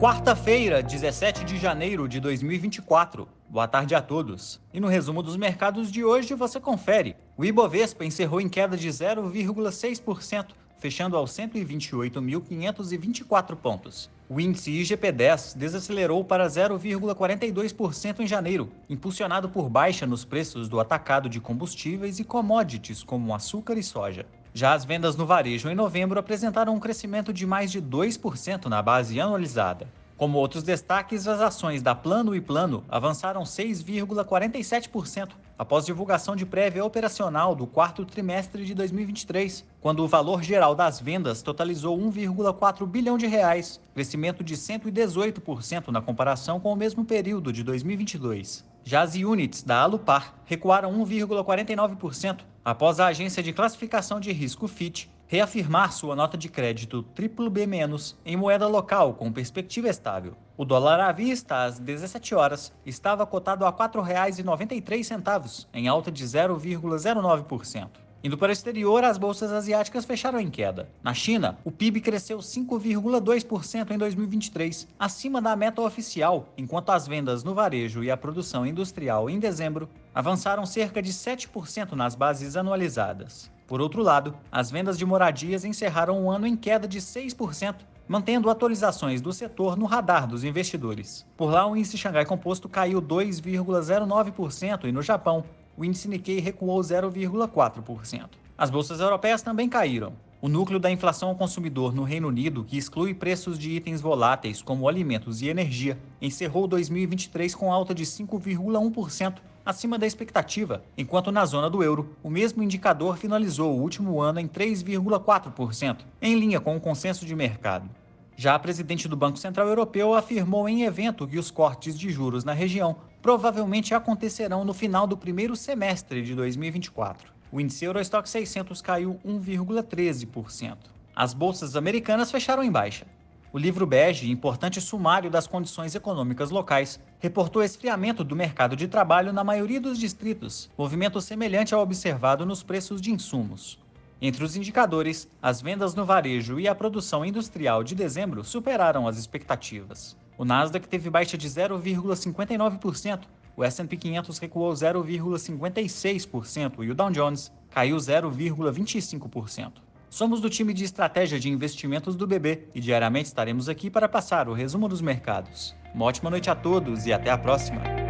Quarta-feira, 17 de janeiro de 2024. Boa tarde a todos. E no resumo dos mercados de hoje você confere. O Ibovespa encerrou em queda de 0,6%, fechando aos 128.524 pontos. O índice IGP-10 desacelerou para 0,42% em janeiro, impulsionado por baixa nos preços do atacado de combustíveis e commodities como açúcar e soja. Já as vendas no varejo em novembro apresentaram um crescimento de mais de 2% na base anualizada. Como outros destaques, as ações da Plano e Plano avançaram 6,47% após divulgação de prévia operacional do quarto trimestre de 2023, quando o valor geral das vendas totalizou 1,4 bilhão de reais, crescimento de 118% na comparação com o mesmo período de 2022. Já as units da Alupar recuaram 1,49% após a agência de classificação de risco Fitch reafirmar sua nota de crédito BB- em moeda local com perspectiva estável. O dólar à vista às 17 horas estava cotado a R$ 4,93, em alta de 0,09%. Indo para o exterior, as bolsas asiáticas fecharam em queda. Na China, o PIB cresceu 5,2% em 2023, acima da meta oficial, enquanto as vendas no varejo e a produção industrial em dezembro avançaram cerca de 7% nas bases anualizadas. Por outro lado, as vendas de moradias encerraram o ano em queda de 6%, mantendo atualizações do setor no radar dos investidores. Por lá, o índice Xangai Composto caiu 2,09% e no Japão, o índice Nikkei recuou 0,4%. As bolsas europeias também caíram. O núcleo da inflação ao consumidor no Reino Unido, que exclui preços de itens voláteis como alimentos e energia, encerrou 2023 com alta de 5,1%, acima da expectativa, enquanto na zona do euro, o mesmo indicador finalizou o último ano em 3,4%, em linha com o consenso de mercado. Já a presidente do Banco Central Europeu afirmou em evento que os cortes de juros na região provavelmente acontecerão no final do primeiro semestre de 2024. O índice Eurostock 600 caiu 1,13%. As bolsas americanas fecharam em baixa. O livro bege, importante sumário das condições econômicas locais, reportou esfriamento do mercado de trabalho na maioria dos distritos, movimento semelhante ao observado nos preços de insumos. Entre os indicadores, as vendas no varejo e a produção industrial de dezembro superaram as expectativas. O Nasdaq teve baixa de 0,59%, o S&P 500 recuou 0,56% e o Dow Jones caiu 0,25%. Somos do time de estratégia de investimentos do BB e diariamente estaremos aqui para passar o resumo dos mercados. Uma ótima noite a todos e até a próxima!